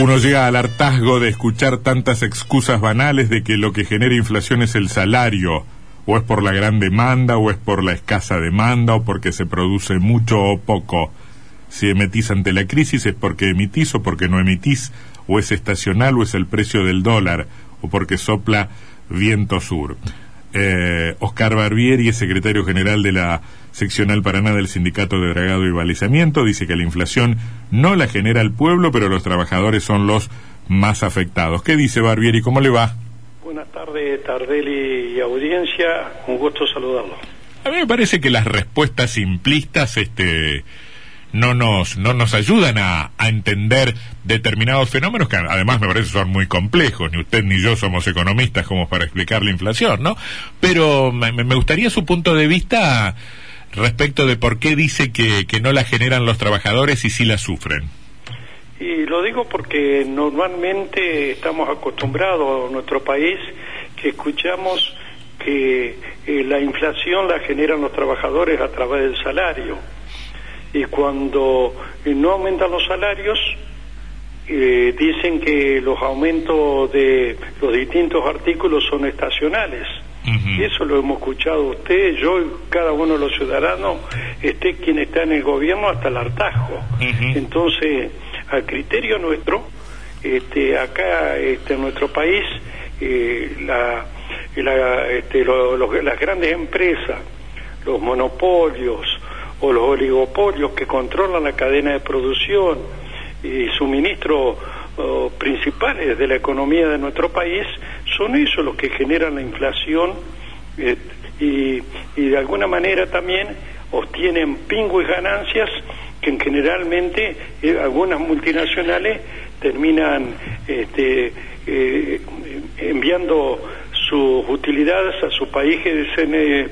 Uno llega al hartazgo de escuchar tantas excusas banales de que lo que genera inflación es el salario, o es por la gran demanda, o es por la escasa demanda, o porque se produce mucho o poco. Si emitís ante la crisis es porque emitís o porque no emitís, o es estacional o es el precio del dólar, o porque sopla viento sur. Eh, Oscar Barbieri es secretario general de la seccional Paraná del Sindicato de Dragado y Balizamiento. Dice que la inflación no la genera el pueblo, pero los trabajadores son los más afectados. ¿Qué dice Barbieri? ¿Cómo le va? Buenas tardes, Tardelli y audiencia. Un gusto saludarlo. A mí me parece que las respuestas simplistas, este no nos, no nos ayudan a, a, entender determinados fenómenos que además me parece son muy complejos. Ni usted ni yo somos economistas como para explicar la inflación, ¿no? Pero me, me gustaría su punto de vista respecto de por qué dice que, que no la generan los trabajadores y sí la sufren. Y lo digo porque normalmente estamos acostumbrados a nuestro país que escuchamos que eh, la inflación la generan los trabajadores a través del salario y cuando no aumentan los salarios, eh, dicen que los aumentos de los distintos artículos son estacionales. Y eso lo hemos escuchado usted, yo y cada uno de los ciudadanos, esté quien está en el gobierno hasta el hartazgo. Entonces, al criterio nuestro, este, acá este, en nuestro país, eh, la, la, este, las grandes empresas, los monopolios, o los oligopolios que controlan la cadena de producción y suministros uh, principales de la economía de nuestro país, son ellos los que generan la inflación eh, y, y, de alguna manera también obtienen pingües ganancias que generalmente eh, algunas multinacionales terminan este, eh, enviando sus utilidades a sus países,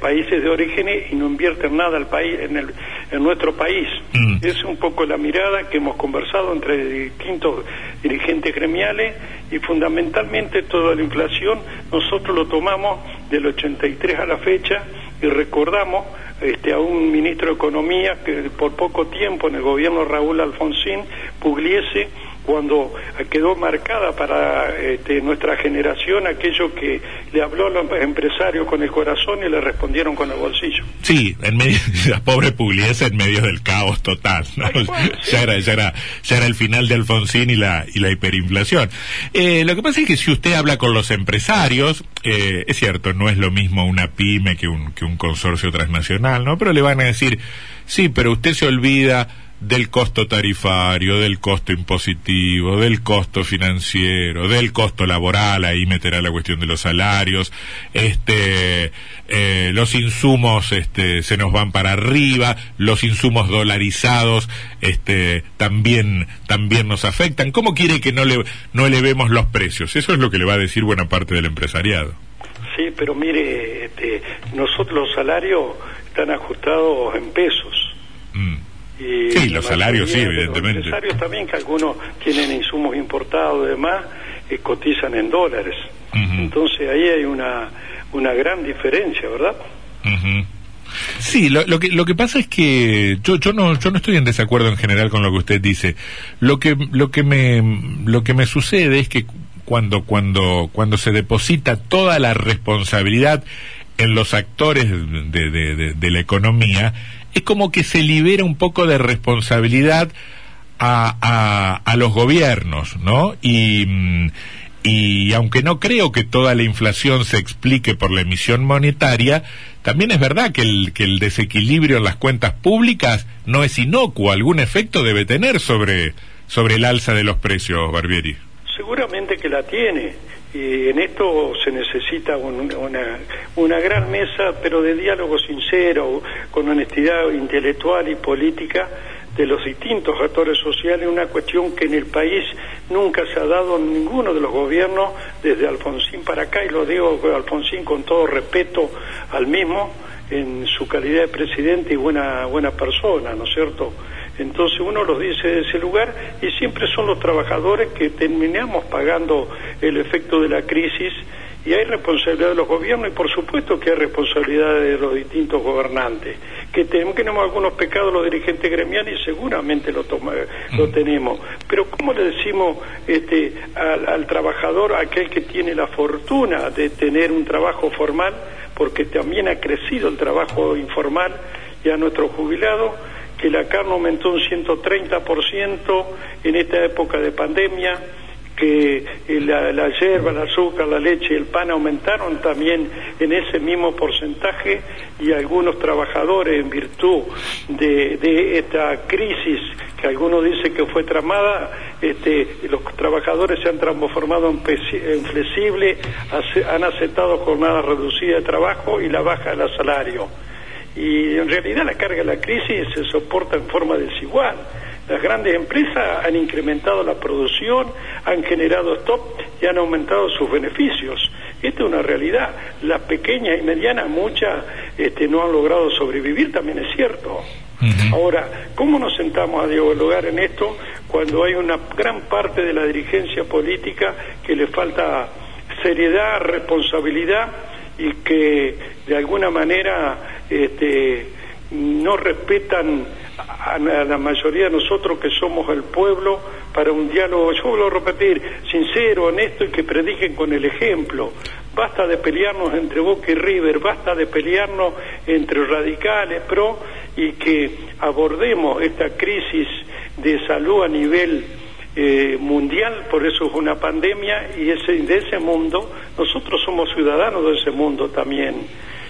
países de origen y no invierten nada al país, en, el, en nuestro país. Mm. Es un poco la mirada que hemos conversado entre distintos dirigentes gremiales y fundamentalmente toda la inflación nosotros lo tomamos del 83 a la fecha y recordamos este, a un ministro de Economía que por poco tiempo en el gobierno Raúl Alfonsín Pugliese cuando quedó marcada para este, nuestra generación aquello que le habló a los empresarios con el corazón y le respondieron con el bolsillo. Sí, en medio, la pobre Pugliese en medio del caos total, ya, era, ya, era, ya era el final de Alfonsín y la, y la hiperinflación. Eh, lo que pasa es que si usted habla con los empresarios, eh, es cierto, no es lo mismo una pyme que un, que un consorcio transnacional, ¿no? Pero le van a decir, sí, pero usted se olvida del costo tarifario, del costo impositivo, del costo financiero, del costo laboral, ahí meterá la cuestión de los salarios, este, eh, los insumos este, se nos van para arriba, los insumos dolarizados este, también, también nos afectan. ¿Cómo quiere que no, le, no elevemos los precios? Eso es lo que le va a decir buena parte del empresariado. Sí, pero mire, este, nosotros los salarios están ajustados en pesos. Mm. Y sí, los salarios, sí, evidentemente. Los salarios también, que algunos tienen insumos importados y demás, eh, cotizan en dólares. Entonces ahí hay una, una gran diferencia, ¿verdad? Sí, lo, lo, que, lo que pasa es que yo, yo, no, yo no estoy en desacuerdo en general con lo que usted dice. Lo que, lo que, me, lo que me sucede es que cuando, cuando, cuando se deposita toda la responsabilidad en los actores de, de, la economía, es como que se libera un poco de responsabilidad a, a, a los gobiernos, ¿no? Y, mm, y aunque no creo que toda la inflación se explique por la emisión monetaria, también es verdad que el, que el desequilibrio en las cuentas públicas no es inocuo, algún efecto debe tener sobre, sobre el alza de los precios, Barbieri. Seguramente que la tiene y en esto se necesita una, una gran mesa, pero de diálogo sincero, con honestidad intelectual y política de los distintos actores sociales, una cuestión que en el país nunca se ha dado ninguno de los gobiernos desde Alfonsín para acá, y lo digo Alfonsín con todo respeto al mismo, en su calidad de presidente y buena, buena persona, ¿no es cierto? Entonces uno los dice de ese lugar y siempre son los trabajadores que terminamos pagando el efecto de la crisis y hay responsabilidad de los gobiernos y por supuesto que hay responsabilidad de los distintos gobernantes. Que tenemos, algunos pecados los dirigentes gremiales y seguramente lo, lo tenemos. Pero ¿cómo le decimos este, al, trabajador, aquel que tiene la fortuna de tener un trabajo formal, porque también ha crecido el trabajo informal, y a nuestro jubilado, que la carne aumentó un 130% en esta época de pandemia, que la, la hierba, el azúcar, la leche y el pan aumentaron también en ese mismo porcentaje y algunos trabajadores en virtud de, esta crisis que algunos dicen que fue tramada, este, los trabajadores se han transformado en, en flexibles, han aceptado jornadas reducidas de trabajo y la baja del salario. Y en realidad la carga de la crisis se soporta en forma desigual las grandes empresas han incrementado la producción, han generado stop y han aumentado sus beneficios. Esta es una realidad. Las pequeñas y medianas, muchas, este, no han logrado sobrevivir, también es cierto. Ahora, ¿cómo nos sentamos a dialogar en esto cuando hay una gran parte de la dirigencia política que le falta seriedad, responsabilidad y que de alguna manera este, no respetan a la mayoría de nosotros que somos el pueblo para un diálogo, yo vuelvo a repetir, sincero, honesto y que prediquen con el ejemplo. Basta de pelearnos entre Boca y River, basta de pelearnos entre radicales, pro, y que abordemos esta crisis de salud a nivel eh, mundial, por eso es una pandemia, y ese, de ese mundo, nosotros somos ciudadanos de ese mundo también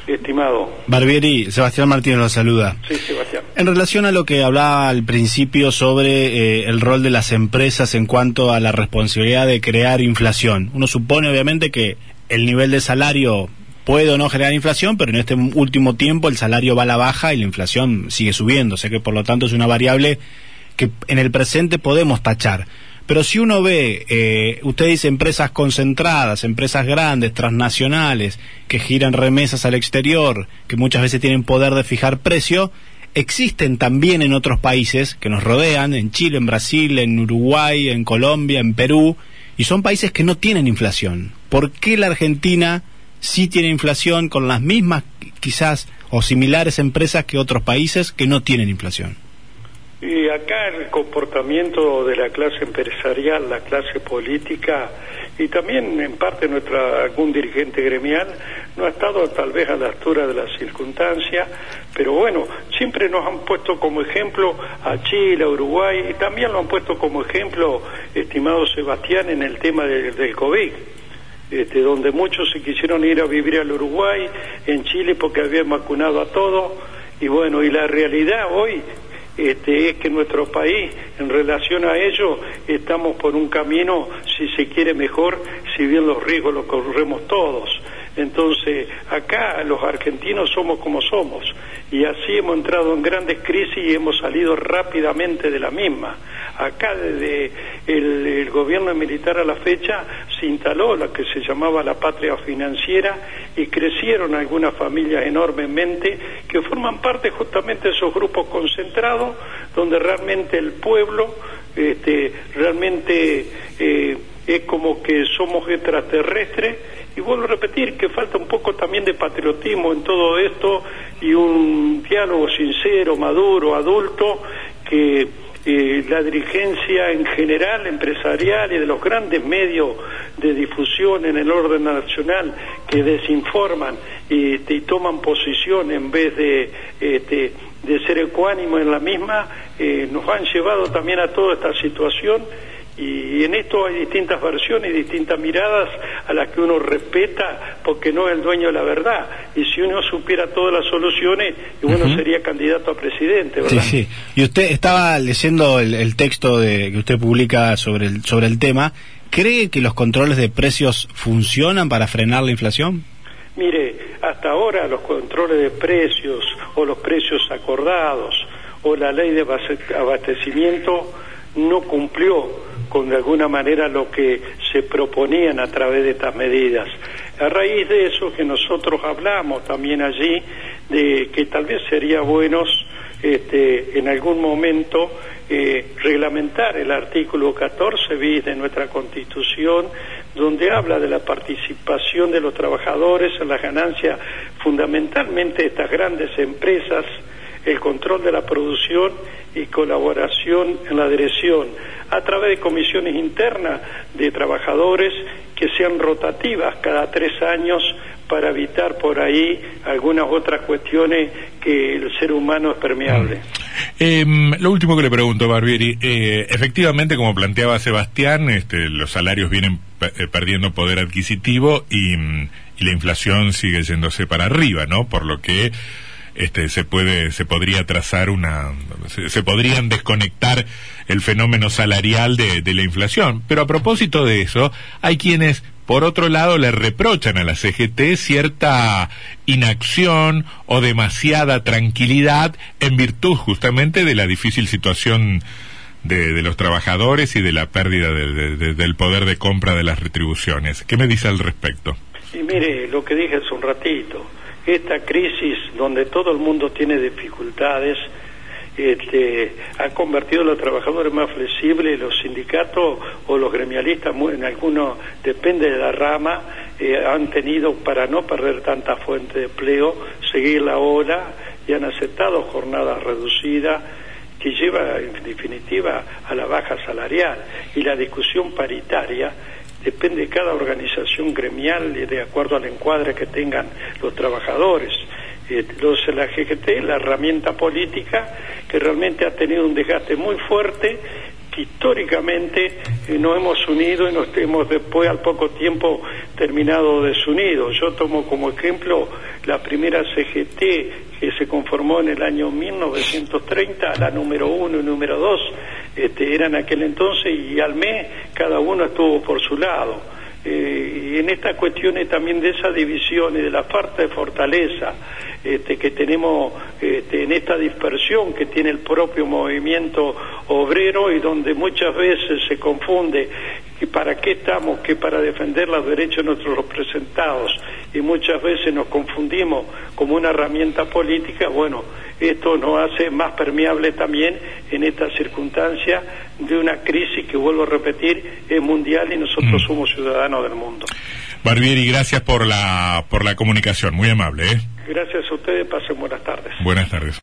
estimado. Barbieri, Sebastián Martínez lo saluda. Sí, Sebastián. En relación a lo que hablaba al principio sobre eh, el rol de las empresas en cuanto a la responsabilidad de crear inflación, uno supone obviamente que el nivel de salario puede o no generar inflación, pero en este último tiempo el salario va a la baja y la inflación sigue subiendo, o sea que por lo tanto es una variable que en el presente podemos tachar. Pero si uno ve, eh, usted dice empresas concentradas, empresas grandes, transnacionales, que giran remesas al exterior, que muchas veces tienen poder de fijar precio, existen también en otros países que nos rodean, en Chile, en Brasil, en Uruguay, en Colombia, en Perú, y son países que no tienen inflación. ¿Por qué la Argentina sí tiene inflación con las mismas, quizás, o similares empresas que otros países que no tienen inflación? Y acá el comportamiento de la clase empresarial, la clase política y también en parte nuestra algún dirigente gremial no ha estado tal vez a la altura de las circunstancias, pero bueno, siempre nos han puesto como ejemplo a Chile, a Uruguay y también lo han puesto como ejemplo, estimado Sebastián, en el tema del COVID. Este, donde muchos se quisieron ir a vivir al Uruguay, en Chile porque habían vacunado a todos, y bueno, y la realidad hoy este, es que nuestro país, en relación a ello, estamos por un camino, si se quiere mejor, si bien los riesgos los corremos todos. Entonces, acá los argentinos somos como somos y así hemos entrado en grandes crisis y hemos salido rápidamente de la misma. Acá desde el, gobierno militar a la fecha se instaló la que se llamaba la patria financiera y crecieron algunas familias enormemente que forman parte justamente de esos grupos concentrados donde realmente el pueblo este, realmente eh, es como que somos extraterrestres. Y vuelvo a repetir que falta un poco también de patriotismo en todo esto y un diálogo sincero, maduro, adulto, que eh, la dirigencia en general, empresarial y de los grandes medios de difusión en el orden nacional que desinforman y, toman posición en vez de, este, ser ecuánimo en la misma, eh, nos han llevado también a toda esta situación y en esto hay distintas versiones y distintas miradas a las que uno respeta porque no es el dueño de la verdad. Y si uno supiera todas las soluciones, uno sería candidato a presidente, ¿verdad? Sí, sí. Y usted estaba leyendo el, texto de, que usted publica sobre el, sobre el tema. ¿Cree que los controles de precios funcionan para frenar la inflación? Mire, hasta ahora los controles de precios o los precios acordados o la ley de abastecimiento no cumplió con de alguna manera lo que se proponían a través de estas medidas. A raíz de eso que nosotros hablamos también allí, de que tal vez sería buenos este, en algún momento eh, reglamentar el artículo 14 bis de nuestra Constitución, donde habla de la participación de los trabajadores en las ganancias, fundamentalmente estas grandes empresas, el control de la producción y colaboración en la dirección, a través de comisiones internas de trabajadores que sean rotativas cada tres años para evitar por ahí algunas otras cuestiones que el ser humano es permeable. Em, lo último que le pregunto, Barbieri, eh, efectivamente, como planteaba Sebastián, este, los salarios vienen eh, perdiendo poder adquisitivo y, y la inflación sigue yéndose para arriba, ¿no? Por lo que este, se puede, se podría trazar una, se, podrían desconectar el fenómeno salarial de, de, la inflación. Pero a propósito de eso, hay quienes, por otro lado, le reprochan a la CGT cierta inacción o demasiada tranquilidad en virtud justamente de la difícil situación de, de, los trabajadores y de la pérdida de, del poder de compra de las retribuciones. ¿Qué me dice al respecto? Y mire, lo que dije hace un ratito, esta crisis donde todo el mundo tiene dificultades este, ha convertido a los trabajadores más flexibles, los sindicatos o los gremialistas, en algunos, depende de la rama, eh, han tenido, para no perder tanta fuente de empleo, seguir la ola y han aceptado jornadas reducidas que lleva en definitiva a la baja salarial. Y la discusión paritaria depende de cada organización gremial y de acuerdo al encuadre que tengan los trabajadores. Eh, los, la GGT la herramienta política que realmente ha tenido un desgaste muy fuerte que históricamente eh, nos hemos unido y nos hemos después al poco tiempo terminado desunidos. Yo tomo como ejemplo la primera CGT que se conformó en el año 1930, la número uno y número dos este, eran aquel entonces y al mes cada uno estuvo por su lado. Eh, y en estas cuestiones también de esa división y de la falta de fortaleza este, que tenemos este, en esta dispersión que tiene el propio movimiento obrero y donde muchas veces se confunde que para qué estamos, que para defender los derechos de nuestros representados. Y muchas veces nos confundimos como una herramienta política, bueno, esto nos hace más permeable también en esta circunstancia de una crisis que, vuelvo a repetir, es mundial y nosotros mm. somos ciudadanos del mundo. Barbieri, gracias por la, por la comunicación, muy amable. ¿eh? Gracias a ustedes, pasen buenas tardes. Buenas tardes.